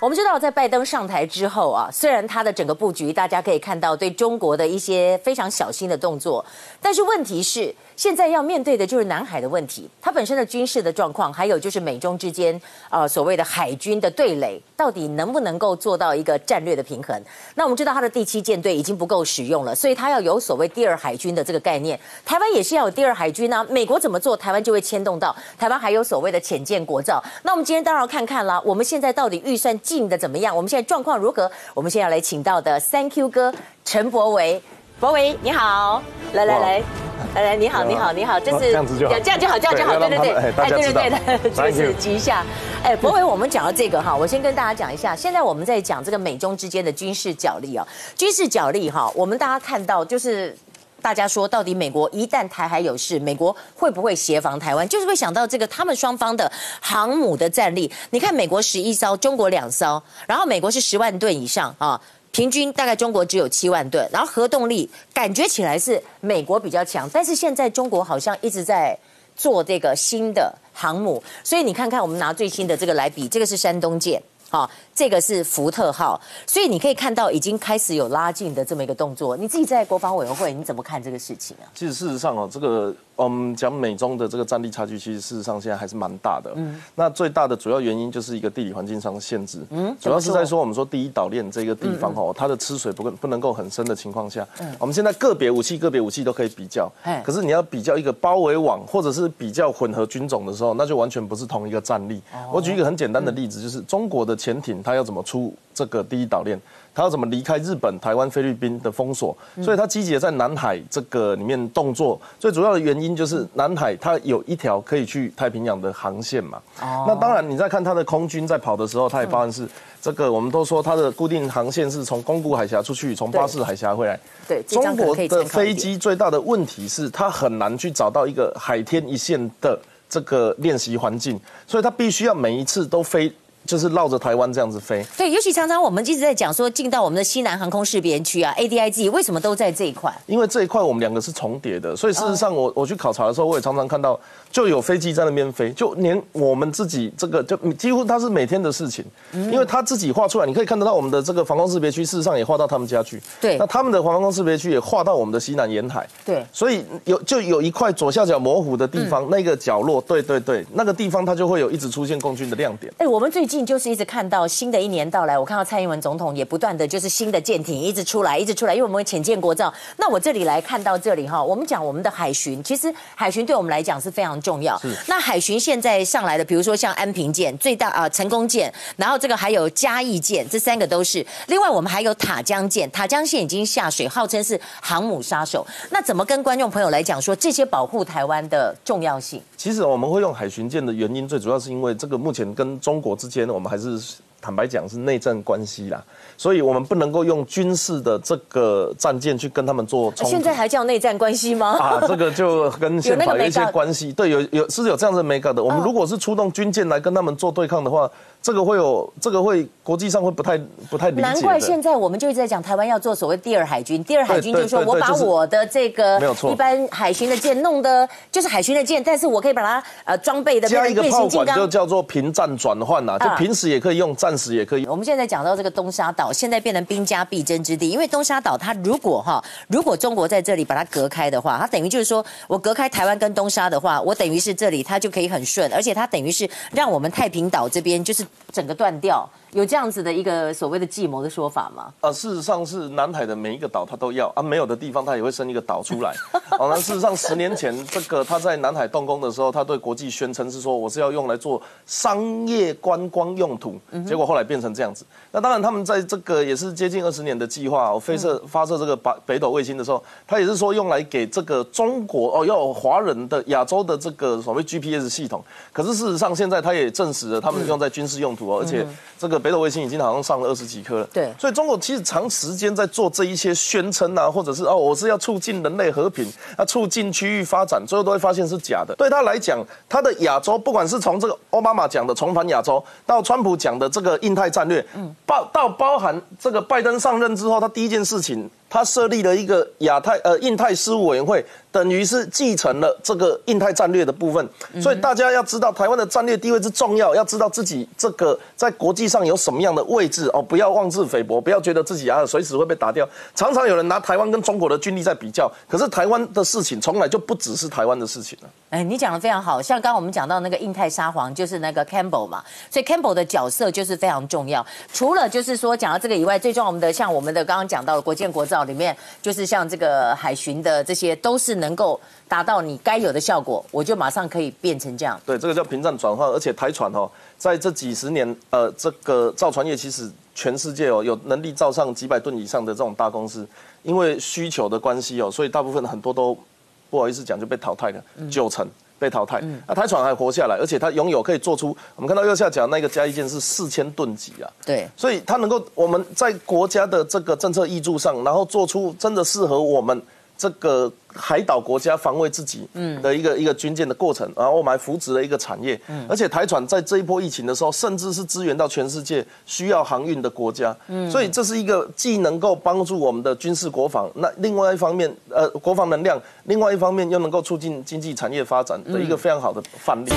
我们知道，在拜登上台之后啊，虽然他的整个布局，大家可以看到对中国的一些非常小心的动作，但是问题是，现在要面对的就是南海的问题，它本身的军事的状况，还有就是美中之间呃所谓的海军的对垒，到底能不能够做到一个战略的平衡？那我们知道，他的第七舰队已经不够使用了，所以他要有所谓第二海军的这个概念。台湾也是要有第二海军呢，美国怎么做，台湾就会牵动到台湾还有所谓的潜舰国造。那我们今天当然要看看啦，我们现在到底预算进的怎么样？我们现在状况如何？我们现在要来请到的 Thank you 哥陈博维，博维你好，来来来。来来，你好，你好，你好，这是这样子就好，这样就好，这样就好，对对对，哎，对对对，就是急一下。哎，博伟，我们讲到这个哈，我先跟大家讲一下，现在我们在讲这个美中之间的军事角力啊，军事角力哈，我们大家看到就是大家说，到底美国一旦台海有事，美国会不会协防台湾？就是会想到这个他们双方的航母的战力。你看，美国十一艘，中国两艘，然后美国是十万吨以上啊。平均大概中国只有七万吨，然后核动力感觉起来是美国比较强，但是现在中国好像一直在做这个新的航母，所以你看看我们拿最新的这个来比，这个是山东舰，好，这个是福特号，所以你可以看到已经开始有拉近的这么一个动作。你自己在国防委员会你怎么看这个事情啊？其实事实上哦，这个。我们讲美中的这个战力差距，其实事实上现在还是蛮大的。嗯，那最大的主要原因就是一个地理环境上的限制。嗯，主要是在说我们说第一岛链这个地方哦，它的吃水不不能够很深的情况下，嗯，我们现在个别武器个别武器都可以比较。哎，可是你要比较一个包围网或者是比较混合军种的时候，那就完全不是同一个战力。我举一个很简单的例子，就是中国的潜艇它要怎么出这个第一岛链？它要怎么离开日本、台湾、菲律宾的封锁？所以它积极在南海这个里面动作。最主要的原因就是南海它有一条可以去太平洋的航线嘛。哦。那当然，你在看它的空军在跑的时候，它也发现是这个。我们都说它的固定航线是从宫古海峡出去，从巴士海峡回来。对。中国的飞机最大的问题是它很难去找到一个海天一线的这个练习环境，所以它必须要每一次都飞。就是绕着台湾这样子飞，对，尤其常常我们一直在讲说进到我们的西南航空识别区啊，ADIG 为什么都在这一块？因为这一块我们两个是重叠的，所以事实上我我去考察的时候，我也常常看到。就有飞机在那边飞，就连我们自己这个就几乎它是每天的事情，因为他自己画出来，你可以看得到我们的这个防空识别区，事实上也画到他们家去。对，那他们的防空识别区也画到我们的西南沿海。对，所以有就有一块左下角模糊的地方，那个角落，对对对，那个地方它就会有一直出现共军的亮点。哎，我们最近就是一直看到新的一年到来，我看到蔡英文总统也不断的就是新的舰艇一直出来，一直出来，因为我们浅见国造。那我这里来看到这里哈，我们讲我们的海巡，其实海巡对我们来讲是非常重要。是，那。海巡现在上来的，比如说像安平舰、最大啊成功舰，然后这个还有嘉义舰，这三个都是。另外我们还有塔江舰，塔江舰已经下水，号称是航母杀手。那怎么跟观众朋友来讲说这些保护台湾的重要性？其实我们会用海巡舰的原因，最主要是因为这个目前跟中国之间，我们还是坦白讲是内政关系啦。所以我们不能够用军事的这个战舰去跟他们做冲突。现在还叫内战关系吗？啊，这个就跟宪法有一些关系。对，有有是有这样子没搞的。我们如果是出动军舰来跟他们做对抗的话。这个会有，这个会国际上会不太不太理解。难怪现在我们就一直在讲台湾要做所谓第二海军。第二海军就是说我把我的这个一般海巡的舰弄的，就是海巡的舰，但是我可以把它呃装备的加一个炮管，就叫做平战转换呐，就平时也可以用，战时也可以。我们现在讲到这个东沙岛，现在变成兵家必争之地，因为东沙岛它如果哈，如果中国在这里把它隔开的话，它等于就是说我隔开台湾跟东沙的话，我等于是这里它就可以很顺，而且它等于是让我们太平岛这边就是。整个断掉。有这样子的一个所谓的计谋的说法吗？啊，事实上是南海的每一个岛他都要啊，没有的地方他也会生一个岛出来。好，那事实上十年前这个他在南海动工的时候，他对国际宣称是说我是要用来做商业观光用途，结果后来变成这样子。那当然他们在这个也是接近二十年的计划，我飞射发射这个北北斗卫星的时候，他也是说用来给这个中国哦，要有华人的亚洲的这个所谓 GPS 系统。可是事实上现在他也证实了，他们用在军事用途哦，而且这个。北斗卫星已经好像上了二十几颗了，对，所以中国其实长时间在做这一些宣称啊，或者是哦，我是要促进人类和平，要促进区域发展，最后都会发现是假的。对他来讲，他的亚洲，不管是从这个奥巴马讲的重返亚洲，到川普讲的这个印太战略，嗯，包到包含这个拜登上任之后，他第一件事情。他设立了一个亚太呃印太事务委员会，等于是继承了这个印太战略的部分。所以大家要知道，台湾的战略地位之重要，要知道自己这个在国际上有什么样的位置哦，不要妄自菲薄，不要觉得自己啊随时会被打掉。常常有人拿台湾跟中国的军力在比较，可是台湾的事情从来就不只是台湾的事情了。哎，你讲的非常好，像刚刚我们讲到那个印太沙皇，就是那个 Campbell 嘛，所以 Campbell 的角色就是非常重要。除了就是说讲到这个以外，最重要我们的像我们的刚刚讲到的国建国造里面，就是像这个海巡的这些，都是能够达到你该有的效果，我就马上可以变成这样。对，这个叫屏障转换，而且台船哦，在这几十年，呃，这个造船业其实全世界哦有能力造上几百吨以上的这种大公司，因为需求的关系哦，所以大部分很多都。不好意思讲，就被淘汰了，九成被淘汰。那台船还活下来，而且它拥有可以做出，我们看到右下角那个加一件是四千吨级啊。对，所以它能够我们在国家的这个政策挹注上，然后做出真的适合我们。这个海岛国家防卫自己的一个一个军舰的过程，然后我们还扶植了一个产业，而且台船在这一波疫情的时候，甚至是支援到全世界需要航运的国家，所以这是一个既能够帮助我们的军事国防，那另外一方面，呃，国防能量，另外一方面又能够促进经济产业发展的一个非常好的范例。